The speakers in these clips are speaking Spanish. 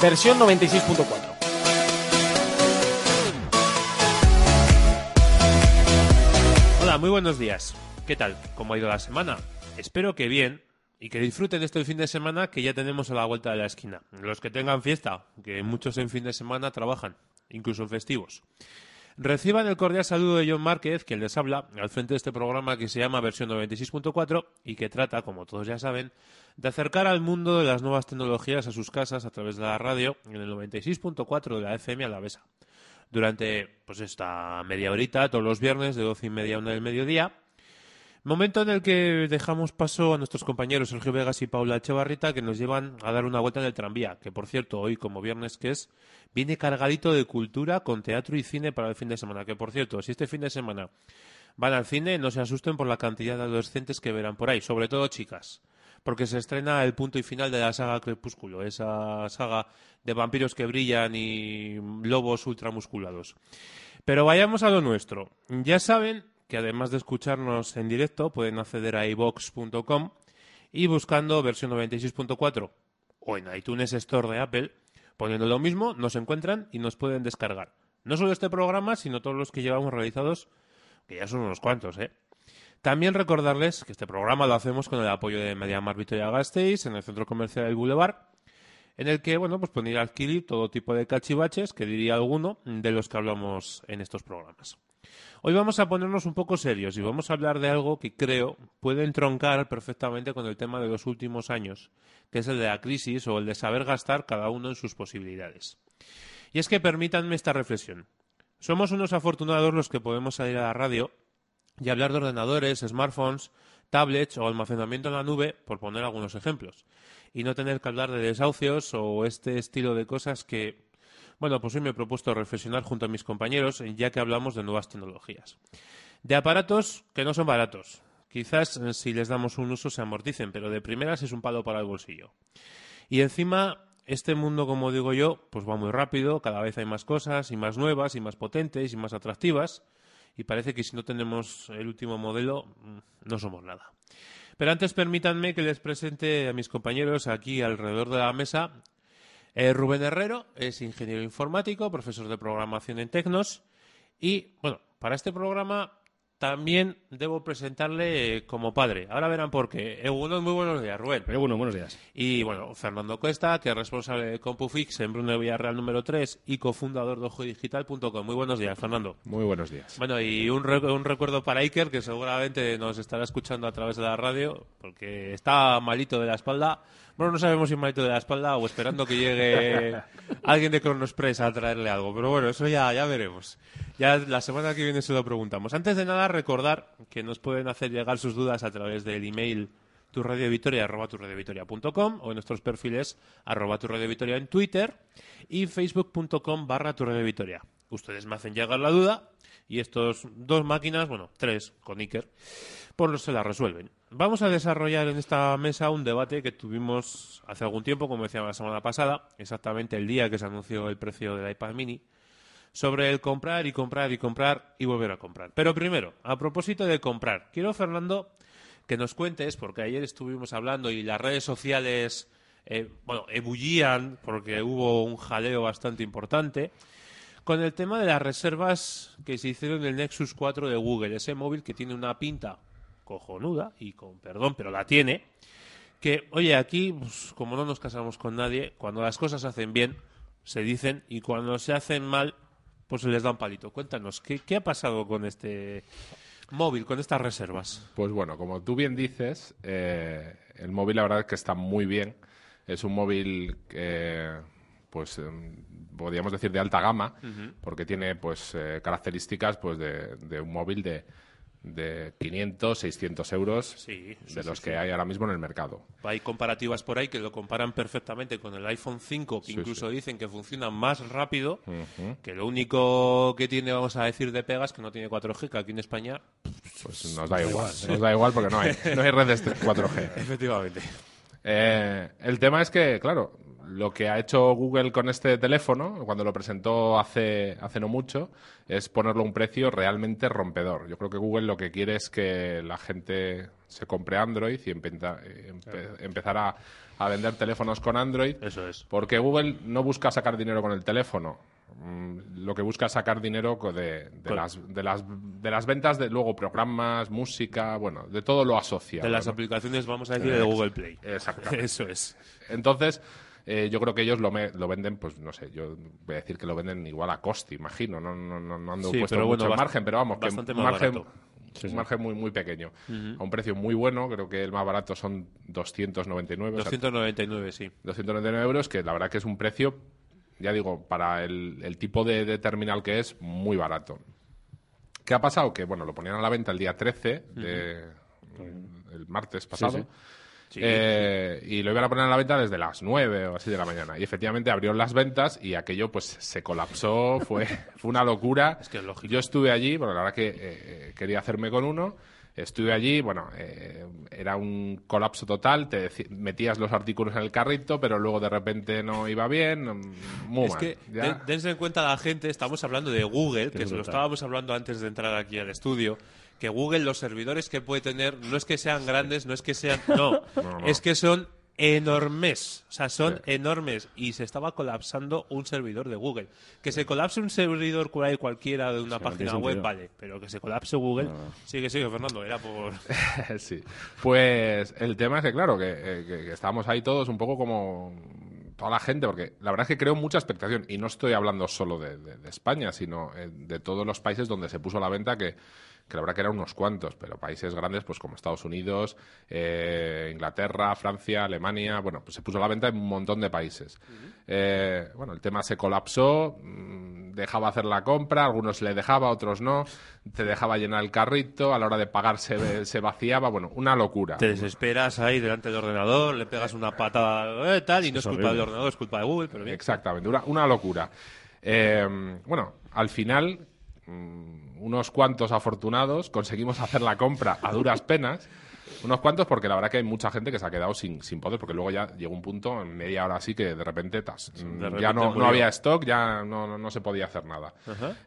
Versión 96.4. Hola, muy buenos días. ¿Qué tal? ¿Cómo ha ido la semana? Espero que bien y que disfruten este fin de semana que ya tenemos a la vuelta de la esquina. Los que tengan fiesta, que muchos en fin de semana trabajan, incluso festivos. Reciban el cordial saludo de John Márquez, quien les habla, al frente de este programa que se llama Versión 96.4 y que trata, como todos ya saben, de acercar al mundo de las nuevas tecnologías a sus casas a través de la radio en el 96.4 de la FM a la Besa. Durante pues esta media horita, todos los viernes, de doce y media a una del mediodía, Momento en el que dejamos paso a nuestros compañeros Sergio Vegas y Paula Echevarrita que nos llevan a dar una vuelta en el tranvía, que por cierto hoy como viernes que es, viene cargadito de cultura con teatro y cine para el fin de semana, que por cierto, si este fin de semana van al cine, no se asusten por la cantidad de adolescentes que verán por ahí, sobre todo chicas, porque se estrena el punto y final de la saga Crepúsculo, esa saga de vampiros que brillan y lobos ultramusculados. Pero vayamos a lo nuestro. Ya saben que además de escucharnos en directo pueden acceder a iVox.com y buscando versión 96.4 o en iTunes Store de Apple, poniendo lo mismo, nos encuentran y nos pueden descargar. No solo este programa, sino todos los que llevamos realizados, que ya son unos cuantos, ¿eh? También recordarles que este programa lo hacemos con el apoyo de Mediamar Vitoria Gasteiz en el Centro Comercial del Boulevard, en el que, bueno, pues pueden adquirir todo tipo de cachivaches, que diría alguno, de los que hablamos en estos programas. Hoy vamos a ponernos un poco serios y vamos a hablar de algo que creo puede entroncar perfectamente con el tema de los últimos años, que es el de la crisis o el de saber gastar cada uno en sus posibilidades. Y es que permítanme esta reflexión. Somos unos afortunados los que podemos salir a la radio y hablar de ordenadores, smartphones, tablets o almacenamiento en la nube, por poner algunos ejemplos, y no tener que hablar de desahucios o este estilo de cosas que bueno, pues hoy me he propuesto reflexionar junto a mis compañeros, ya que hablamos de nuevas tecnologías. De aparatos que no son baratos. Quizás eh, si les damos un uso se amorticen, pero de primeras es un palo para el bolsillo. Y encima, este mundo, como digo yo, pues va muy rápido, cada vez hay más cosas, y más nuevas, y más potentes, y más atractivas, y parece que si no tenemos el último modelo, mm, no somos nada. Pero antes permítanme que les presente a mis compañeros aquí alrededor de la mesa eh, Rubén Herrero es ingeniero informático, profesor de programación en Tecnos y, bueno, para este programa también debo presentarle como padre. Ahora verán por qué. Egunon, muy buenos días, Rubén. Egunon, buenos días. Y bueno, Fernando Cuesta, que es responsable de CompuFix en Bruno Villarreal número 3 y cofundador de OjoDigital.com. Muy buenos días, Fernando. Muy buenos días. Bueno, y un, un recuerdo para Iker, que seguramente nos estará escuchando a través de la radio, porque está malito de la espalda. Bueno, no sabemos si malito de la espalda o esperando que llegue alguien de Cronospress a traerle algo. Pero bueno, eso ya, ya veremos. Ya la semana que viene se lo preguntamos. Antes de nada, recordar que nos pueden hacer llegar sus dudas a través del email turradiovitoria.com o en nuestros perfiles arroba turradiovitoria en Twitter y facebook.com barra turradiovitoria. Ustedes me hacen llegar la duda y estos dos máquinas, bueno, tres con Iker, pues se la resuelven. Vamos a desarrollar en esta mesa un debate que tuvimos hace algún tiempo, como decía la semana pasada, exactamente el día que se anunció el precio del iPad mini, sobre el comprar y comprar y comprar y volver a comprar. Pero primero, a propósito de comprar, quiero, Fernando, que nos cuentes, porque ayer estuvimos hablando y las redes sociales, eh, bueno, ebullían porque hubo un jaleo bastante importante con el tema de las reservas que se hicieron en el Nexus 4 de Google, ese móvil que tiene una pinta cojonuda, y con perdón, pero la tiene, que, oye, aquí, pues, como no nos casamos con nadie, cuando las cosas se hacen bien, se dicen, y cuando se hacen mal, pues se les da un palito. Cuéntanos, ¿qué, ha pasado con este móvil, con estas reservas? Pues bueno, como tú bien dices, eh, el móvil la verdad es que está muy bien. Es un móvil que pues em, podríamos decir de alta gama, porque tiene pues eh, características pues de, un móvil de, de 500, 600 euros Sí, sí, de los sí. que hay ahora mismo en el mercado. Hay comparativas por ahí que lo comparan perfectamente con el iPhone 5, que incluso dicen que funciona más rápido, que lo único que tiene, vamos a decir, de pegas, que no tiene 4G, que aquí en España... Pues nos da igual, nos da igual porque no hay, no hay redes de 4G. Efectivamente. Eh, el tema es que, claro, lo que ha hecho Google con este teléfono, cuando lo presentó hace, hace no mucho, es ponerlo a un precio realmente rompedor. Yo creo que Google lo que quiere es que la gente se compre Android y eh, empe- empezar a, a vender teléfonos con Android. Eso es. Porque Google no busca sacar dinero con el teléfono. Mm, Lo que busca es sacar dinero de, las, de, las, de las ventas de luego programas, música, bueno, de todo lo asociado. De las ¿no? aplicaciones, vamos a decir, de Google Play. Exactamente. Eso es. Entonces, eh, yo creo que ellos lo, me- lo venden, pues no sé, yo voy a decir que lo venden igual a coste, imagino. No, no, no, no ando Sí, puesto mucho bueno, margen, pero vamos, que margen, barato. un margen muy, muy pequeño. A un precio muy bueno, creo que el más barato son 299. o sea, 299, sí. 299 euros, que la verdad que es un precio, ya digo, para el, el tipo de, de terminal que es, muy barato. ¿Qué ha pasado? Que, bueno, lo ponían a la venta el día 13, de, el martes pasado. Sí. Eh, y lo iban a poner a la venta desde las 9 o así de la mañana. Y efectivamente abrieron las ventas y aquello pues se colapsó, fue, fue una locura. Es que es lógico. Yo estuve allí, bueno, la verdad que eh, quería hacerme con uno. Estuve allí, bueno, eh, era un colapso total, te metías los artículos en el carrito, pero luego de repente no iba bien, mm, muy Es mal. que den- dense en cuenta la gente, estamos hablando de Google, que se lo brutal. estábamos hablando antes de entrar aquí al estudio, que Google los servidores que puede tener no es que sean grandes, no es que sean, no, No, no. es que son enormes, o sea, son enormes y se estaba colapsando un servidor de Google. Que se colapse un servidor cualquiera de una que página web, vale, pero que se colapse Google, sigue, sigue, Fernando, era por... sí. Pues el tema es que, claro, que, eh, que- que estábamos ahí todos un poco como toda la gente, porque la verdad es que creo mucha expectación. Y no estoy hablando solo de, de- de España, sino eh, de todos los países donde se puso a la venta, que, que la verdad que eran unos cuantos, pero países grandes pues como Estados Unidos, eh, Inglaterra, Francia, Alemania, bueno, pues se puso a la venta en un montón de países. Eh, bueno, el tema se colapsó, mm, dejaba hacer la compra, algunos le dejaba, otros no, te dejaba llenar el carrito, a la hora de pagar se, se vaciaba, bueno, una locura. Te desesperas ahí delante del ordenador, le pegas una patada, eh, tal, y no es culpa del ordenador, es culpa de Google, pero bien. Exactamente, una, una locura. Eh, bueno, al final, mm, unos cuantos afortunados conseguimos hacer la compra a duras penas. Unos cuantos, porque la verdad que hay mucha gente que se ha quedado sin, sin poder, porque luego ya llegó un punto, en media hora así, que de repente, tas, repente ya no, no había stock, ya no, no- no se podía hacer nada.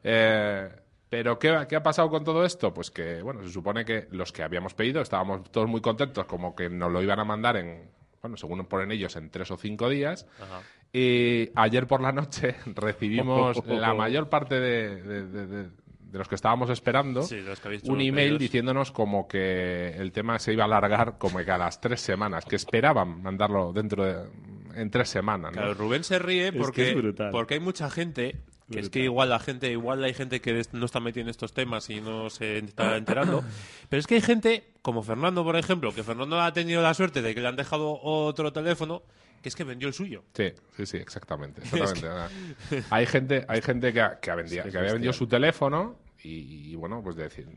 Eh, pero ¿qué, qué ha pasado con todo esto? Pues que, bueno, se supone que los que habíamos pedido estábamos todos muy contentos, como que nos lo iban a mandar en, bueno, según ponen ellos, en tres o cinco días. Ajá. Y ayer por la noche recibimos la mayor parte de, de- de- de- los que estábamos esperando Sí, los que habéis hecho un email pedidos. diciéndonos como que el tema se iba a alargar como que a las tres semanas, que esperaban mandarlo dentro de en tres semanas. ¿no? Claro, Rubén se ríe que porque, es porque hay mucha gente que es que igual la gente, igual hay gente que no está metida en estos temas y no se está enterando, pero es que hay gente como Fernando, por ejemplo, que Fernando ha tenido la suerte de que le han dejado otro teléfono, que es que vendió el suyo. Sí, sí, sí, exactamente. exactamente. hay gente, hay gente que, ha- que, ha vendido- que había vendido su teléfono y, y, bueno, pues de decir,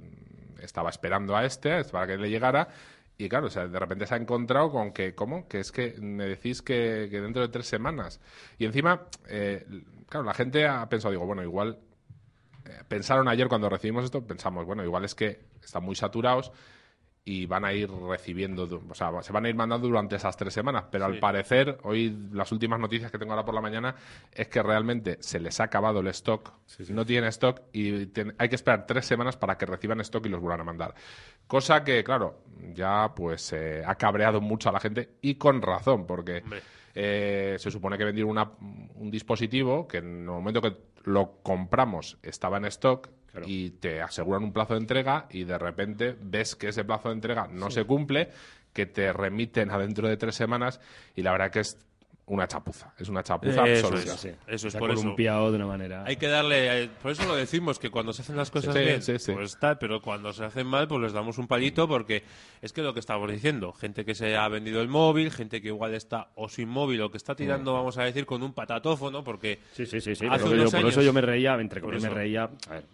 estaba esperando a este para que le llegara y claro, o sea, de repente se ha encontrado con que, ¿cómo? Que es que me decís que, que dentro de tres semanas. Y encima, eh, claro, la gente ha pensado, digo, bueno, igual eh, pensaron ayer cuando recibimos esto, pensamos, bueno, igual es que están muy saturados y van a ir recibiendo, o sea, se van a ir mandando durante esas tres semanas, pero al Sí. parecer, hoy las últimas noticias que tengo ahora por la mañana es que realmente se les ha acabado el stock, no tienen stock y ten- hay que esperar tres semanas para que reciban stock y los vuelvan a mandar. Cosa que, claro, ya pues eh, ha cabreado mucho a la gente y con razón, porque eh, se supone que vendieron una- un dispositivo que en el momento que lo compramos estaba en stock Claro. y te aseguran un plazo de entrega y de repente ves que ese plazo de entrega no se cumple, que te remiten a dentro de tres semanas y la verdad que es una chapuza, es una chapuza Eso absoluta. es. Sí, Eso es se ha por eso. columpiado de una manera. Hay que darle, eh, por eso lo decimos, que cuando se hacen las cosas Sí, bien, sí, sí. pues tal, pero cuando se hacen mal, pues les damos un palito, porque es que lo que estamos diciendo, gente que se ha vendido el móvil, gente que igual está o sin móvil o que está Mm. tirando, vamos a decir, con un patatófono, porque Sí, sí, sí, sí. Hace Por, unos eso, por eso años- yo me reía, entre comillas me reía. A ver,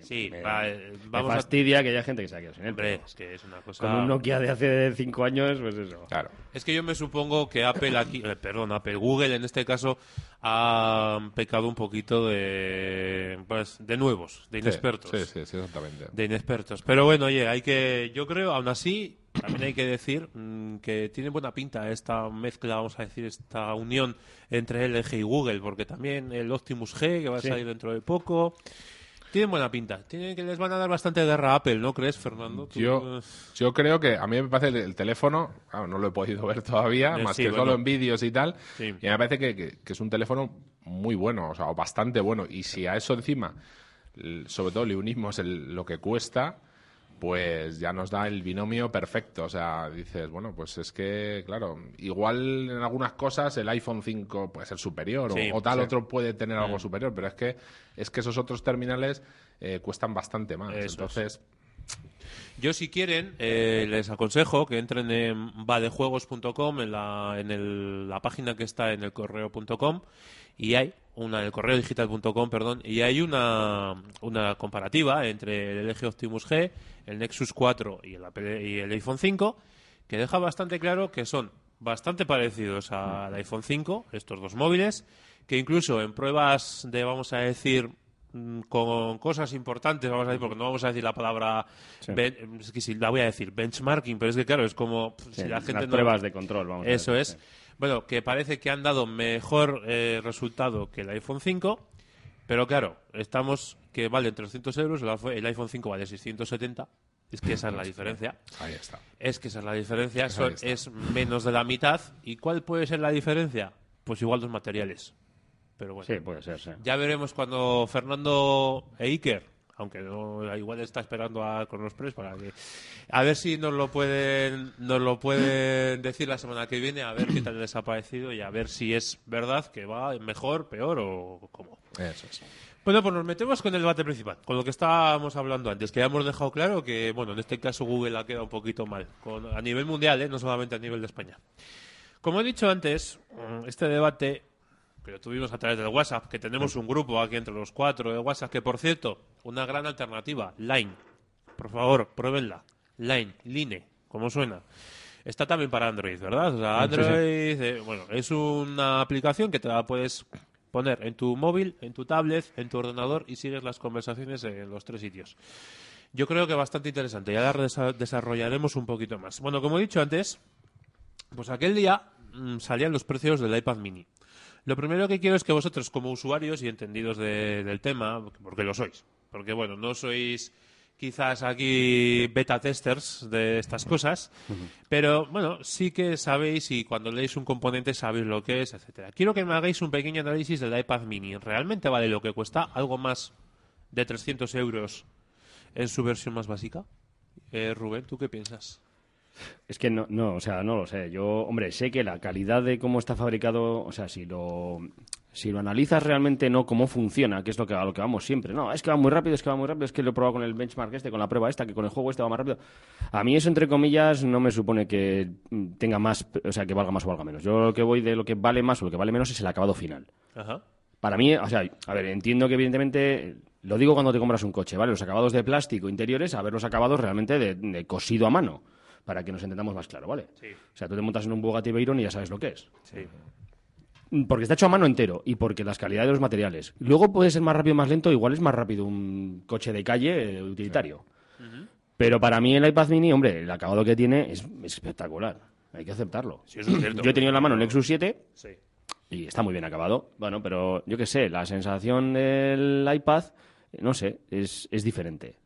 me, Sí, me- va, eh, me vamos a- fastidia que haya gente que se ha quedado sin él. Hombre, pero es que es una cosa... Con un Nokia de hace cinco años, pues eso. Claro. Es que yo me supongo que Apple aquí, eh, perdón, Apple, Google en este caso ha pecado un poquito de, pues, de nuevos, de inexpertos. Sí, sí, sí, exactamente. De inexpertos. Pero bueno, oye, hay que, yo creo, aún así, también hay que decir mm, que tiene buena pinta esta mezcla, vamos a decir, esta unión entre LG y Google, porque también el Optimus G, que va a Sí. salir dentro de poco, tienen buena pinta. Tienen que les van a dar bastante guerra a Apple, ¿no crees, Fernando? Tú, Yo, eh, yo creo que a mí me parece el, el teléfono, claro, no lo he podido ver todavía, Eh, más sí, que bueno. solo en vídeos y tal, Sí. y me parece que, que- que es un teléfono muy bueno, o sea, bastante bueno. Y si a eso encima, sobre todo le unimos el- lo que cuesta, pues ya nos da el binomio perfecto. O sea, dices, bueno, pues es que, claro, igual en algunas cosas el iPhone 5 puede ser superior o- Sí, o, tal sí. otro puede tener algo superior, pero es que, es que esos otros terminales eh, cuestan bastante más. Eso es. Entonces, Yo, si quieren, eh, les aconsejo que entren en vadejuegos.com, en, la, en el- la página que está en el correo.com, y hay una, el correo digital.com, perdón, y hay una, una comparativa entre el LG Optimus G, el Nexus 4 y el, Apple- y el iPhone 5, que deja bastante claro que son bastante parecidos al iPhone 5, estos dos móviles, que incluso en pruebas de, vamos a decir, mm, con cosas importantes, vamos a decir, porque no vamos a decir la palabra, ben- es que sí, la voy a decir, benchmarking, pero es que claro, es como pff, Sí, si la las gente no- pruebas de control, vamos a Eso decir, es. sí. Bueno, que parece que han dado mejor eh, resultado que el iPhone 5, pero claro, estamos que vale 300 euros, el iPhone- el iPhone 5 vale 670, es que esa es la diferencia. ahí está. Es que esa es la diferencia, está. es menos de la mitad. ¿Y cuál puede ser la diferencia? Pues igual los materiales. Pero bueno, Sí, puede ser, sí. ya veremos cuando Fernando e Iker, aunque no, igual está esperando a Cronospress para que a ver si nos lo pueden nos lo pueden decir la semana que viene, a ver qué tal les ha parecido y a ver si es verdad que va mejor, peor o cómo. Eso es. Bueno, pues nos metemos con el debate principal, con lo que estábamos hablando antes, que ya hemos dejado claro que, bueno, en este caso Google ha quedado un poquito mal, con, a nivel mundial, ¿eh? no solamente a nivel de España. Como he dicho antes, este debate que lo tuvimos a través del WhatsApp, que tenemos un grupo aquí entre los cuatro de WhatsApp, que por cierto, una gran alternativa, Line. Por favor, pruébenla. Line, Line, como suena. Está también para Android, ¿verdad? O sea, Sí, sí. Android, eh, bueno, es una aplicación que te la puedes poner en tu móvil, en tu tablet, en tu ordenador y sigues las conversaciones en los tres sitios. Yo creo que bastante interesante. Ya la desa- desarrollaremos un poquito más. Bueno, como he dicho antes, pues aquel día mm, salían los precios del iPad mini. Lo primero que quiero es que vosotros, como usuarios y entendidos de- del tema, porque lo sois, porque bueno, no sois quizás aquí beta testers de estas cosas, pero bueno, sí que sabéis y cuando leéis un componente sabéis lo que es, etcétera. Quiero que me hagáis un pequeño análisis del iPad mini. ¿Realmente vale lo que cuesta? ¿Algo más de 300 euros en su versión más básica? Eh, Rubén, ¿tú qué piensas? Es que no, no, o sea, no lo sé. Yo, hombre, sé que la calidad de cómo está fabricado, o sea, si lo, si lo analizas realmente no cómo funciona, que es lo que a lo que vamos siempre. No, es que va muy rápido, es que va muy rápido, es que lo he probado con el benchmark este, con la prueba esta, que con el juego este va más rápido. A mí eso, entre comillas, no me supone que tenga más, o sea, que valga más o valga menos. Yo lo que voy de lo que vale más o lo que vale menos es el acabado final. Ajá. Para mí, o sea, a ver, entiendo que evidentemente, lo digo cuando te compras un coche, ¿vale? Los acabados de plástico interiores, a ver los acabados realmente de, de cosido a mano, para que nos entendamos más claro, ¿vale? Sí. O sea, tú te montas en un Bugatti Veyron y ya sabes lo que es. Sí. Porque está hecho a mano entero y porque las calidades de los materiales. Luego puede ser más rápido o más lento, igual es más rápido un coche de calle eh, utilitario. Pero para mí el iPad mini, hombre, el acabado que tiene es, es espectacular. Hay que aceptarlo. Sí, eso es cierto. Yo he tenido en la mano el Nexus 7 Sí. y está muy bien acabado. Bueno, pero yo qué sé, la sensación del iPad, no sé, es, es diferente.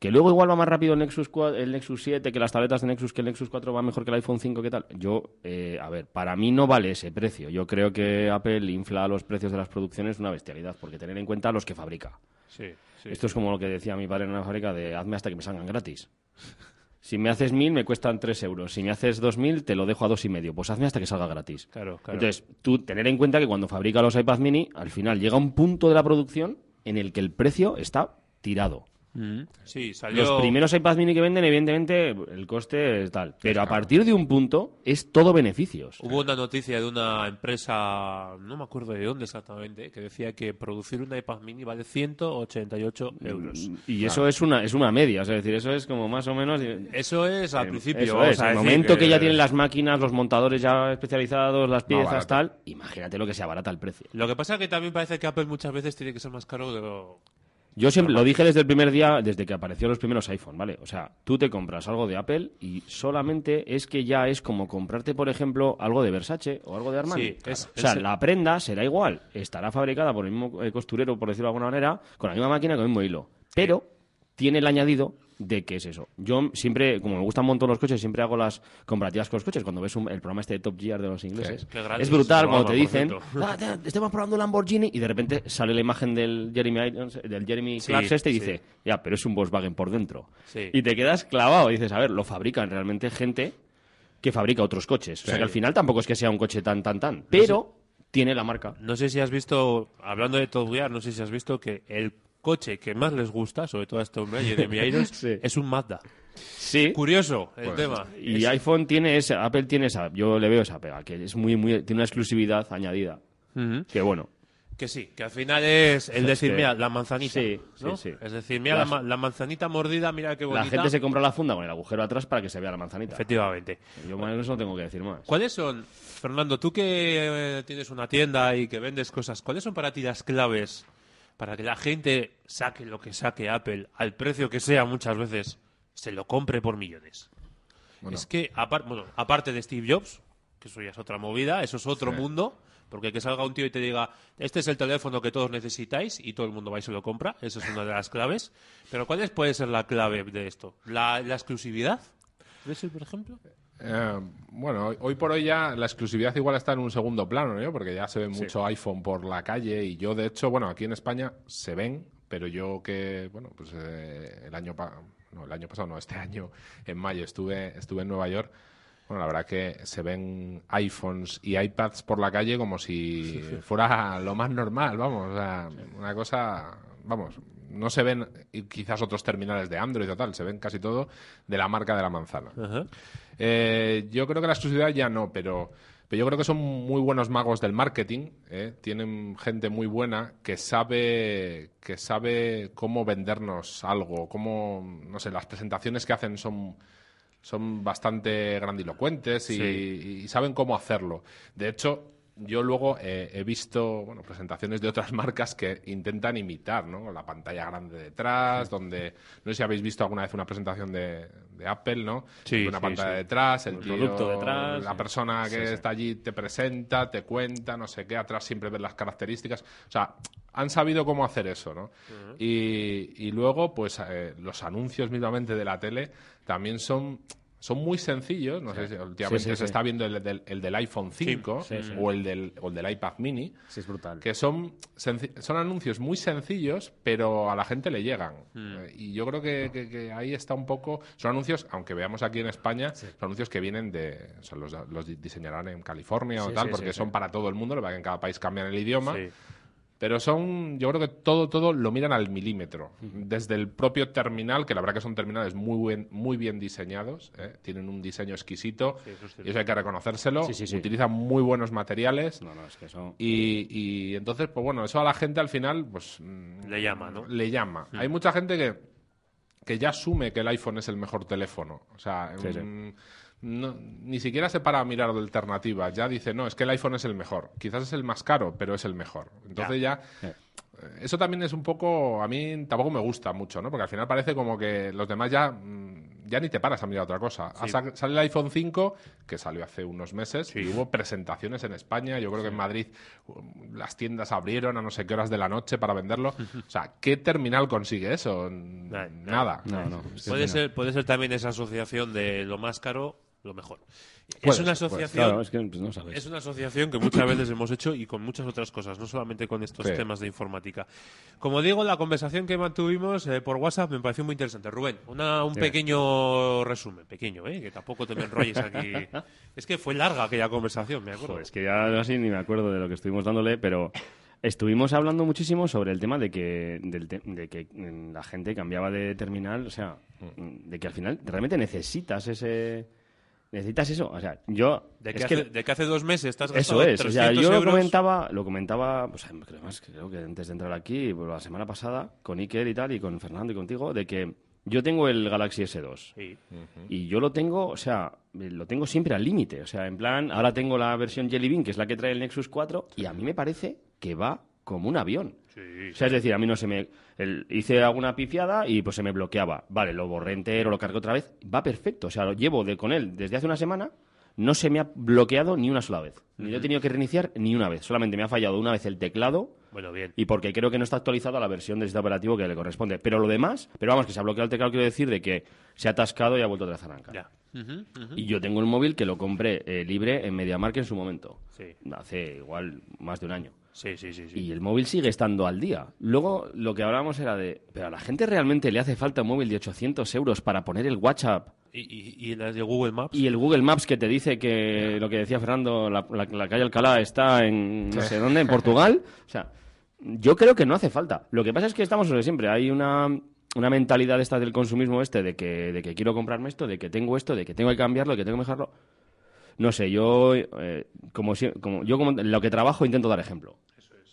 Que luego igual va más rápido el Nexus, 4 el Nexus 7, que las tabletas de Nexus, que el Nexus 4 va mejor que el iPhone 5, ¿qué tal? Yo, eh, a ver, para mí no vale ese precio. Yo creo que Apple infla los precios de las producciones una bestialidad, porque tener en cuenta los que fabrica. Sí, sí. Esto es como lo que decía mi padre en una fábrica de hazme hasta que me salgan gratis. Si me haces mil, me cuestan tres euros. Si me haces dos mil, te lo dejo a dos y medio. Pues hazme hasta que salga gratis. Claro, claro. Entonces, tú tener en cuenta que cuando fabrica los iPad mini, al final llega un punto de la producción en el que el precio está tirado. Mm. Sí, salió... Los primeros iPad mini que venden, evidentemente, el coste es tal. Pero a partir de un punto es todo beneficios. Hubo una noticia de una empresa, no me acuerdo de dónde exactamente, que decía que producir un iPad mini vale 188 euros. Y eso es una es una media, o sea, es decir, eso es como más o menos... Eso es al principio. Eso es, a el decir momento que... ya tienen las máquinas, los montadores ya especializados, las piezas, tal, imagínate lo que se abarata el precio. Lo que pasa es que también parece que Apple muchas veces tiene que ser más caro de lo... Yo siempre lo dije desde el primer día, desde que aparecieron los primeros iPhone, ¿vale? O sea, tú te compras algo de Apple y solamente es que ya es como comprarte, por ejemplo, algo de Versace o algo de Armani. Sí, es- o sea, es- la prenda será igual, estará fabricada por el mismo eh, costurero, por decirlo de alguna manera, con la misma máquina, con el mismo hilo. Pero tiene el añadido de que es eso. Yo siempre, como me gustan un montón los coches, siempre hago las comparativas con los coches. Cuando ves un- el programa este de Top Gear de los ingleses, qué es brutal cuando te dicen, "Ah, te- estamos probando un Lamborghini y de repente sale la imagen del Jeremy Irons, del Jeremy Sí, Clarks este y sí. dice, ya, pero es un Volkswagen por dentro. Sí. Y te quedas clavado y dices, a ver, lo fabrican realmente gente que fabrica otros coches. O sea que al final tampoco es que sea un coche tan, tan, tan. Pero tiene la marca. No sé si has visto, hablando de Top Gear, no sé si has visto que el coche que más les gusta, sobre todo a este hombre, Jeremy Irons, Sí. es un Mazda. Sí. Curioso el tema. Y Es- iPhone tiene esa, Apple tiene esa, yo le veo esa pega, que es muy, muy, tiene una exclusividad añadida. Que bueno, Que sí, que al final es el decir, que- mira, la manzanita. Sí, ¿no? sí, sí. Es decir, mira, la, ma- la manzanita mordida, mira qué bonita. la gente se compra la funda con el agujero atrás para que se vea la manzanita. Efectivamente. Yo más eso no tengo que decir más. ¿Cuáles son, Fernando, tú que eh, tienes una tienda y que vendes cosas, ¿cuáles son para ti las claves para que la gente saque lo que saque Apple al precio que sea muchas veces, se lo compre por millones? Bueno. Es que, bueno, aparte de Steve Jobs, que eso ya es otra movida, eso es otro Sí. mundo, porque que salga un tío y te diga, este es el teléfono que todos necesitáis y todo el mundo va y se lo compra, eso es una de las claves. Pero ¿cuál es- puede ser la clave de esto? ¿La, la exclusividad? ¿De eso, por ejemplo? Eh, bueno, hoy, por hoy ya la exclusividad igual está en un segundo plano, ¿no? Porque ya se ve mucho iPhone por la calle y yo, de hecho, bueno, aquí en España se ven, pero yo que, bueno, pues eh, el año pa- no, el año pasado, no, este año, en mayo, estuve, estuve en Nueva York. Bueno, la verdad que se ven iPhones y iPads por la calle como si fuera lo más normal, vamos, o sea, una cosa, vamos, no se ven y quizás otros terminales de Android o tal, se ven casi todo de la marca de la manzana. Eh, yo creo que la exclusividad ya no, pero, pero yo creo que son muy buenos magos del marketing. ¿eh? Tienen gente muy buena que sabe que sabe cómo vendernos algo, cómo no sé, las presentaciones que hacen son son bastante grandilocuentes y, y saben cómo hacerlo. De hecho, yo luego eh, he visto bueno, presentaciones de otras marcas que intentan imitar, ¿no? La pantalla grande detrás, donde no sé si habéis visto alguna vez una presentación de, de Apple, ¿no? Sí, una sí, pantalla detrás, el, El tío, producto detrás, la persona que está allí te presenta, te cuenta, no sé qué, atrás siempre ves las características. O sea, han sabido cómo hacer eso, ¿no? y, y luego, pues, eh, los anuncios mismamente de la tele también son... Son muy sencillos, no sé si últimamente Sí, sí, se sí. está viendo el del, el del iPhone 5 sí, sí. o el del, o el del iPad mini, Sí, es brutal. que son, son anuncios muy sencillos, pero a la gente le llegan. Eh, y yo creo que, que- que ahí está un poco. Son anuncios, aunque veamos aquí en España, son anuncios que vienen de. O sea, los, los di- diseñarán en California o Sí, tal, sí, porque sí, son sí. para todo el mundo, lo que pasa es que en cada país cambian el idioma. Pero son, yo creo que todo, todo lo miran al milímetro. Desde el propio terminal, que la verdad que son terminales muy, buen, muy bien diseñados, ¿eh? tienen un diseño exquisito, eso es cierto. y eso hay que reconocérselo. Sí, sí. Utilizan muy buenos materiales. No, no, es que eso... Y, y entonces, pues bueno, eso a la gente al final, pues. mm, Le llama, ¿no? Le llama. Hay mucha gente que, que ya asume que el iPhone es el mejor teléfono. O sea, Sí, sí. mm, no- ni siquiera se para a mirar de alternativas. Ya dice, no, es que el iPhone es el mejor. Quizás es el más caro, pero es el mejor. Entonces ya. Eh. Eso también es un poco. A mí tampoco me gusta mucho, ¿no? Porque al final parece como que los demás ya. mm, Ya ni te paras a mirar otra cosa. Sale el iPhone 5, que salió hace unos meses, y hubo presentaciones en España. Yo creo que en Madrid um, las tiendas abrieron a no sé qué horas de la noche para venderlo. O sea, ¿qué terminal consigue eso? Nada. No, no. Puede ser, puede ser también esa asociación de lo más caro, lo mejor. Es una asociación. Claro, es que pues, no sabes. Es una asociación que muchas veces hemos hecho y con muchas otras cosas, no solamente con estos Sí. temas de informática. Como digo, la conversación que mantuvimos eh, por WhatsApp me pareció muy interesante. Rubén, una- un pequeño resumen, pequeño, ¿eh? que tampoco te me enrolles aquí. es que fue larga aquella conversación, me acuerdo. Joder, es que ya así ni me acuerdo de lo que estuvimos dándole, pero Estuvimos hablando muchísimo sobre el tema de que, del te- de que mm, la gente cambiaba de terminal, o sea, mm, de que al final realmente necesitas ese... Necesitas eso, o sea, yo... De que, hace, que de que hace dos meses estás eso gastando es, o sea, 300 yo lo comentaba, lo comentaba, pues, además creo que antes de entrar aquí, pues, la semana pasada, con Iker y tal, y con Fernando y contigo, de que yo tengo el Galaxy S2. Sí. Y yo lo tengo, o sea, lo tengo siempre al límite. O sea, en plan, ahora tengo la versión Jelly Bean, que es la que trae el Nexus 4, y a mí me parece que va como un avión. Sí, O sea, es decir, a mí no se me... el- hice alguna pifiada y pues se me bloqueaba. Vale, lo borré entero, lo cargué otra vez. Va perfecto. O sea, lo llevo de, con él desde hace una semana. No se me ha bloqueado ni una sola vez. Ni lo he tenido que reiniciar ni una vez. Solamente me ha fallado una vez el teclado Bueno, bien. y porque creo que no está actualizada la versión del sistema operativo que le corresponde. Pero lo demás, pero vamos, que se ha bloqueado el teclado, quiero decir, de que se ha atascado y ha vuelto otra vez a arrancar. Ya. Y yo tengo el móvil que lo compré eh, libre en MediaMarkt en su momento. Sí. Hace igual más de un año. Sí, sí, sí. sí. Y el móvil sigue estando al día. Luego lo que hablábamos era de, pero a la gente realmente le hace falta un móvil de 800 euros para poner el WhatsApp ¿Y, y, y de Google Maps? y el Google Maps que te dice que lo que decía Fernando, la, la- la calle Alcalá está en no sé dónde, en Portugal. O sea, yo creo que no hace falta. Lo que pasa es que estamos sobre siempre. Hay una, una mentalidad esta del consumismo este de que, de que quiero comprarme esto, de que tengo esto, de que tengo que cambiarlo, de que tengo que mejolarlo. No sé, yo eh, como, si- como yo como en lo que trabajo intento dar ejemplo.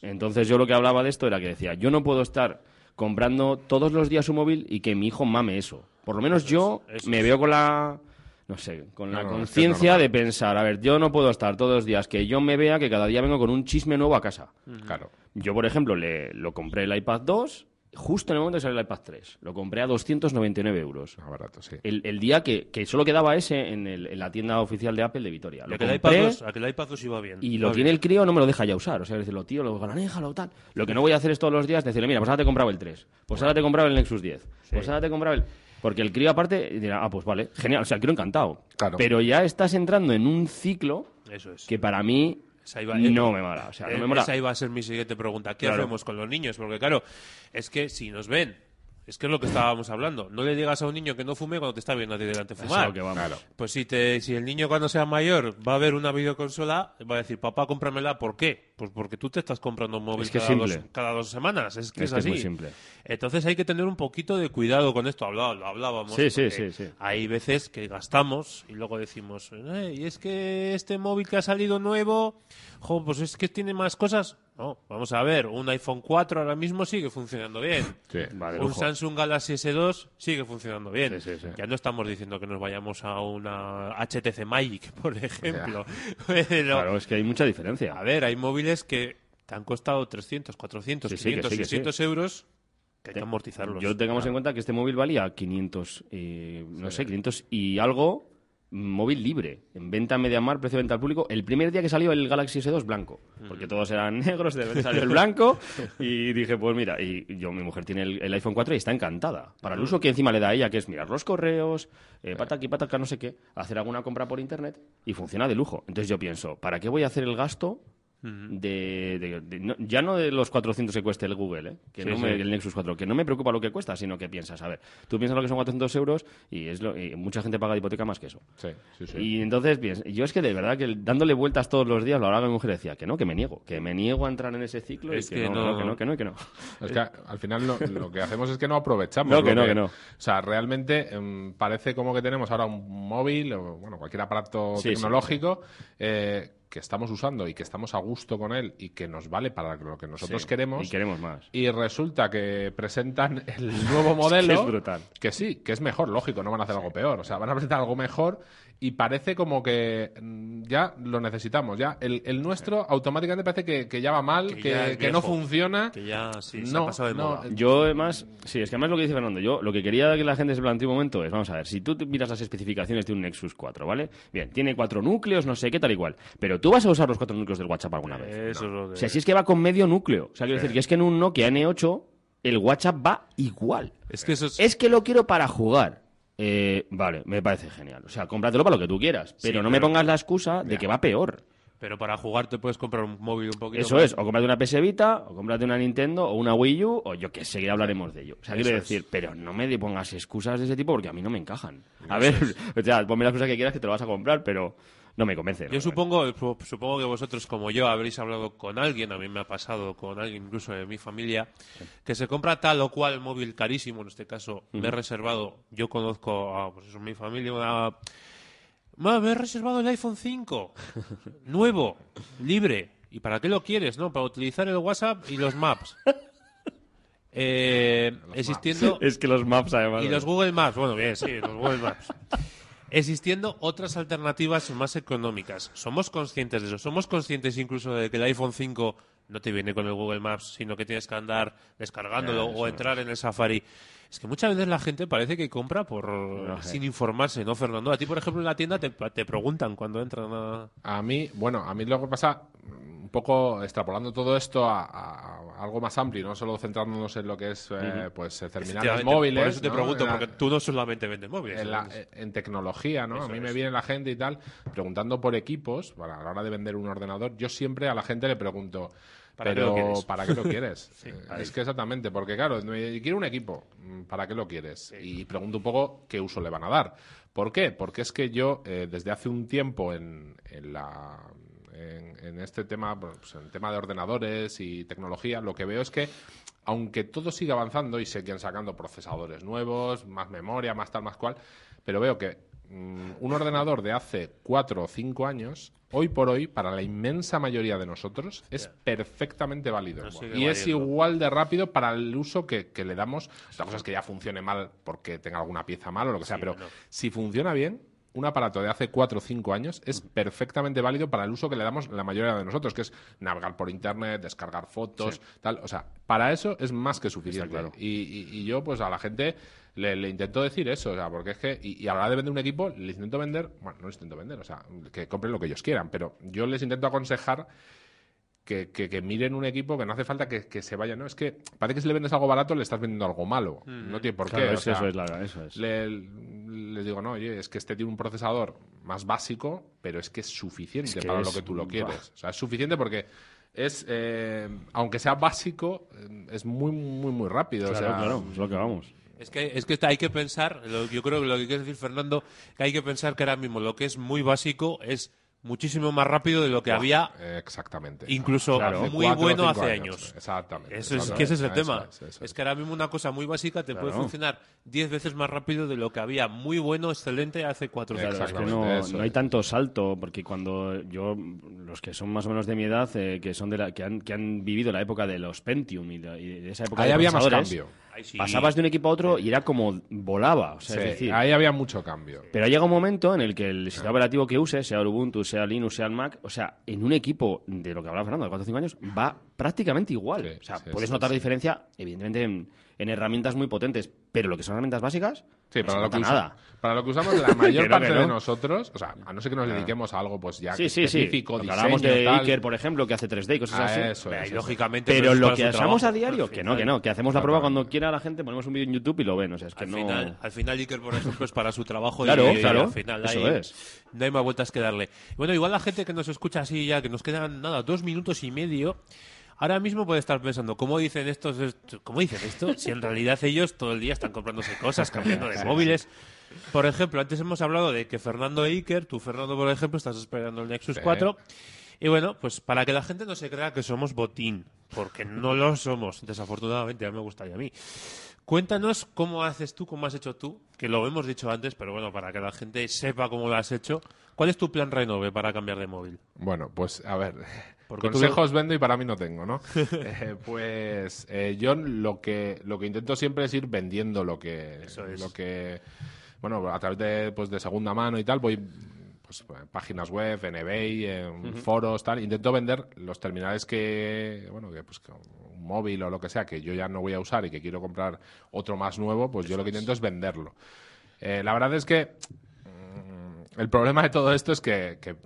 Entonces yo lo que hablaba de esto era que decía, yo no puedo estar comprando todos los días un móvil y que mi hijo mame eso. Por lo menos yo me es. veo con la no sé, con la No, no, es que es conciencia de pensar, a ver, yo no puedo estar todos los días que yo me vea que cada día vengo con un chisme nuevo a casa. Claro. Yo, por ejemplo, le, lo compré el iPad 2 justo en el momento que salió el iPad 3. Lo compré a 299 euros. Más barato, sí. El, el día que, que solo quedaba ese en, el- en la tienda oficial de Apple de Vitoria. Lo A que el iPad compré 2, a que el iPad 2 iba bien. y lo tiene bien. el crío, no me lo deja ya usar. O sea, decirlo, tío, lo galanéjalo, tal. Lo que no voy a hacer es todos los días decirle, mira, pues ahora te he comprado el 3. Pues ahora te he comprado el Nexus 10. Pues ahora te he comprado el... Porque el crío aparte dirá, ah, pues vale, genial, o sea, el crío encantado. Claro. Pero ya estás entrando en un ciclo Eso es. que para mí Esa iba- no me mola. O sea, no Eh, me mola. Esa iba a ser mi siguiente pregunta. ¿Qué Claro. hacemos con los niños? Porque claro, es que si nos ven, es que es lo que estábamos hablando. No le digas a un niño que no fume cuando te está viendo a ti delante Eso fumar. lo que vamos. Claro. Pues si, te, si el niño cuando sea mayor va a ver una videoconsola, va a decir, papá, cómpramela. ¿Por qué? Pues porque tú te estás comprando un móvil Es que es cada, dos, cada dos semanas. Es que es, Es que es así. muy simple. Entonces hay que tener un poquito de cuidado con esto. Lo hablábamos. Sí, sí, sí, sí. Hay veces que gastamos y luego decimos, "Eh, y es que este móvil que ha salido nuevo, jo, pues es que tiene más cosas. No, vamos a ver, un iPhone 4 ahora mismo sigue funcionando bien. Sí. Un. Samsung Galaxy S2 sigue funcionando bien. Sí, sí, sí. Ya no estamos diciendo que nos vayamos a una HTC Magic, por ejemplo. Pero, Claro, es que hay mucha diferencia. a ver, hay móviles que te han costado 300, 400, Sí, sí, que 500, sí, que sí. 600 euros que hay que amortizarlos. Yo tengamos en cuenta que este móvil valía 500, y, no sé, 500 y algo móvil libre, en venta en MediaMarkt, precio de venta al público, el primer día que salió el Galaxy S2 blanco, porque todos eran negros, de repente salió el blanco, y dije, pues mira, y yo, mi mujer tiene el, el iPhone 4 y está encantada, para el uso que encima le da a ella, que es mirar los correos, eh, pataki, pataka, no sé qué, hacer alguna compra por internet, y funciona de lujo. Entonces yo pienso, ¿para qué voy a hacer el gasto de, de- de- no- ya no de los 400 que cueste el Google, ¿eh? que Sí, no me- sí. el Nexus 4, que no me preocupa lo que cuesta, sino que piensas, a ver, tú piensas lo que son 400 euros y, es lo, y mucha gente paga de hipoteca más que eso. Sí, sí, sí. Y entonces, piens- yo es que de verdad que dándole vueltas todos los días, verdad que mi mujer decía que no, que me niego, que me niego a entrar en ese ciclo Es y que, que no, no- que no, que no, que no. Es que al final lo, lo que hacemos es que no aprovechamos. No, lo que no, que no. O sea, realmente em, parece como que tenemos ahora un móvil o bueno, cualquier aparato tecnológico eh, que estamos usando y que estamos a gusto con él y que nos vale para lo que nosotros Sí, queremos. Y queremos más. Y resulta que presentan el nuevo modelo. Es brutal. Que sí, que es mejor, lógico, no van a hacer algo peor. O sea, van a presentar algo mejor y parece como que mm, ya lo necesitamos. Ya el, el nuestro automáticamente parece que, que ya va mal, Que que, ya que no funciona. Que ya sí, se No, ha pasado de no, moda. Yo, además, sí, es que además lo que dice Fernando, yo lo que quería que la gente se plantee un momento es, vamos a ver, si tú miras las especificaciones de un Nexus 4, ¿vale? Bien, tiene cuatro núcleos, no sé qué, tal igual. Pero tú vas a usar los cuatro núcleos del WhatsApp alguna vez. Eso es lo O sea, si es que va con medio núcleo. O sea, quiero decir que es que en un Nokia N8 el WhatsApp va igual. Es que eso es... Es que lo quiero para jugar. Eh, vale, me parece genial. O sea, cómpratelo para lo que tú quieras. Pero Sí, no me pongas la excusa de que va peor. Pero para jugar te puedes comprar un móvil un poquito Eso más. es, o cómprate una PS Vita, o cómprate una Nintendo, o una Wii U, o yo que sé, que hablaremos de ello. O sea, Eso quiero es. decir, pero no me pongas excusas de ese tipo porque a mí no me encajan. A ver, o sea, ponme las cosas que quieras que te lo vas a comprar, pero no me convence. Yo supongo, su- supongo que vosotros, como yo, habréis hablado con alguien, a mí me ha pasado con alguien incluso de mi familia, que se compra tal o cual móvil carísimo, en este caso me he reservado, yo conozco a pues eso, mi familia, una... "Ma, me he reservado el iPhone 5, nuevo, libre. ¿Y para qué lo quieres? No, para utilizar el WhatsApp y los Maps. Eh, existiendo Es que los maps, además. y los Google Maps, bueno, bien, sí, los Google Maps. Existiendo otras alternativas más económicas. Somos conscientes de eso. Somos conscientes incluso de que el iPhone 5 no te viene con el Google Maps, sino que tienes que andar descargándolo o entrar en el Safari. Es que muchas veces la gente parece que compra por sé. sin informarse, ¿no, Fernando? A ti, por ejemplo, en la tienda te, te preguntan cuando entran a... A mí, bueno, a mí lo que pasa, un poco extrapolando todo esto a, algo más amplio, no solo centrándonos en lo que es eh, pues eh, terminales móviles. Por eso te ¿no? pregunto, la- porque tú no solamente vendes móviles. en, la- entonces- en tecnología, ¿no? Eso a mí es. me viene la gente y tal preguntando por equipos, para a la hora de vender un ordenador, yo siempre a la gente le pregunto, ¿Para qué pero lo quieres? ¿para qué lo quieres? Sí, Eh, es que exactamente, porque claro, quiero un equipo, mm, ¿para qué lo quieres? Y pregunto un poco qué uso le van a dar. ¿Por qué? Porque es que yo, eh, desde hace un tiempo en, en la... En, en este tema, pues, en el tema de ordenadores y tecnología, lo que veo es que aunque todo sigue avanzando y siguen sacando procesadores nuevos, más memoria, más tal, más cual, pero veo que un ordenador de hace cuatro o cinco años, hoy por hoy, para la inmensa mayoría de nosotros, es perfectamente válido. No y es igual de rápido para el uso que, que le damos. Otra cosa es que ya funcione mal porque tenga alguna pieza mal o lo que sea, Sí, pero no. si funciona bien, un aparato de hace cuatro o cinco años es perfectamente válido para el uso que le damos la mayoría de nosotros, que es navegar por internet, descargar fotos, tal. O sea, para eso es más que suficiente. claro. y, y- y yo, pues a la gente le, le intento decir eso, o sea, porque es que, y, y a la hora de vender un equipo, les intento vender, bueno, no les intento vender, o sea, que compren lo que ellos quieran, pero yo les intento aconsejar que, que- que miren un equipo que no hace falta que, que se vaya, ¿no? Es que parece que si le vendes algo barato le estás vendiendo algo malo. No tiene por Claro, qué. o es- sea, eso es, la- eso es. le- les digo, no, oye, es que este tiene un procesador más básico, pero es que es suficiente Es que para es- lo que tú lo quieres. O sea, es suficiente porque es, eh, aunque sea básico, eh, es muy, muy, muy rápido. Claro, o sea, claro, es lo que vamos. Es que, es que hay que pensar, lo- yo creo que lo que quiere decir Fernando, que hay que pensar que ahora mismo lo que es muy básico es muchísimo más rápido de lo que había exactamente. incluso Hace muy cuatro bueno hace años. Exactamente. Eso es, que ese es el Eso tema. es, eso es es. que ahora mismo una cosa muy básica te puede funcionar 10 veces más rápido de lo que había muy bueno, excelente hace cuatro años. Es que no, hay tanto salto, porque cuando yo, los que son más o menos de mi edad, eh, que son de la, que han, que han vivido la época de los Pentium y de, y de esa época Ahí de había más cambio. Sí. pasabas de un equipo a otro y era como volaba, o sea, Sí, es decir, ahí había mucho cambio. pero llega un momento en el que el sistema operativo que uses, sea el Ubuntu, sea Linux, sea el Mac, o sea, en un equipo de lo que hablaba Fernando, de 4 o 5 años, va prácticamente igual. O sea, puedes notar sí. diferencia, evidentemente, en, en herramientas muy potentes, pero lo que son herramientas básicas, Sí, no para se lo, que usa- nada. para lo que usamos la mayor parte no. de nosotros, o sea, a no ser que nos dediquemos a algo pues ya Sí, sí, sí. específico, diseño, Hablamos de tal. Iker, por ejemplo, que hace 3D y cosas Ah, así. eso y eso lógicamente, Pero lo que trabajo. a diario, que no, que no, que hacemos la prueba cuando quiera la gente, ponemos un vídeo en YouTube y lo ven, o sea, es que Al no... final, al final Iker, por ejemplo, es para su trabajo y- Claro, y, claro, al final eso ahí es. no hay más vueltas que darle. Bueno, igual la gente que nos escucha así ya, que nos quedan nada, dos minutos y medio, ahora mismo puede estar pensando, ¿cómo dicen estos, esto- cómo dicen esto? Si en realidad ellos todo el día están comprándose cosas, cambiando de móviles. Por ejemplo, antes hemos hablado de que Fernando e Iker, tú Fernando, por ejemplo, estás esperando el Nexus Sí. 4. Y bueno, pues para que la gente no se crea que somos botín, porque no lo somos, desafortunadamente, ya me gustaría a mí. Cuéntanos cómo haces tú, cómo has hecho tú, que lo hemos dicho antes, pero bueno, para que la gente sepa cómo lo has hecho. ¿Cuál es tu plan renove para cambiar de móvil? Bueno, pues a ver, Porque tú consejos vendo y para mí no tengo, ¿no? Eh, pues eh, yo lo que lo que intento siempre es ir vendiendo lo que Eso es. lo que bueno a través de pues de segunda mano y tal voy pues páginas web, en eBay, en foros, tal. Intento vender los terminales que, bueno, que pues que un móvil o lo que sea que yo ya no voy a usar y que quiero comprar otro más nuevo, pues yo lo que intento es venderlo. Eh, la verdad es que mm, el problema de todo esto es que, que,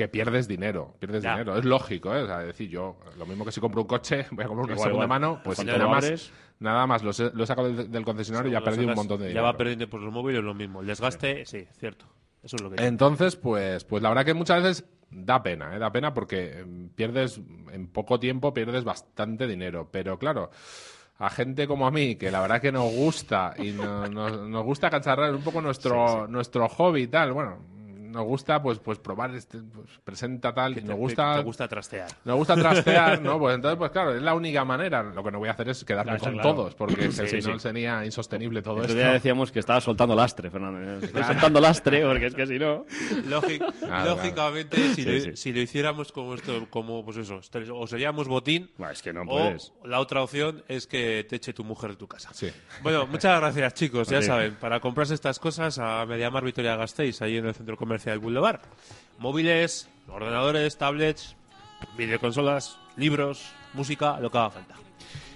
que pierdes dinero, pierdes Ya. dinero. Es lógico, ¿eh? O sea, es decir, yo, lo mismo que si compro un coche, voy a comprar una Igual, segunda igual. mano, pues nada más, nada más lo, he- lo he sacado del, del concesionario y ya perdido un montón de Ya dinero. va perdiendo por los móviles lo mismo. El desgaste, sí, cierto. Eso es lo que... Entonces, pues, pues la verdad que muchas veces da pena, ¿eh? da pena porque em, pierdes, en poco tiempo pierdes bastante dinero. Pero claro, a gente como a mí, que la verdad que nos gusta y no- nos, nos gusta cacharrar un poco nuestro, nuestro hobby y tal, bueno, nos gusta pues pues probar, este, pues, presenta tal, y Te- nos te- gusta... Te gusta trastear. Nos gusta trastear, ¿no? Pues entonces, pues claro, es la única manera. Lo que no voy a hacer es quedarme Claro, con claro. todos, porque Sí, si sí. no sería insostenible todo esto. día decíamos que estaba soltando lastre, Fernando. Estoy soltando lastre porque es que si no... Lógic- Claro, lógicamente, si, Sí, lo, sí. si lo hiciéramos como esto, como pues eso, o seríamos botín, es que no o puedes. la otra opción es que te eche tu mujer de tu casa. Sí. Bueno, muchas gracias, chicos. Ya Sí. saben, para comprarse estas cosas a Mediamar Vitoria Gasteiz, ahí en el centro comercial Boulevard. Móviles, ordenadores, tablets, videoconsolas, libros, música, lo que haga falta.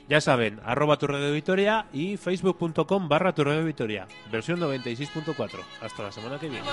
Ya saben, arroba tu radio Vitoria y facebook.com barra tu radio Vitoria, versión 96.4. Hasta la semana que viene.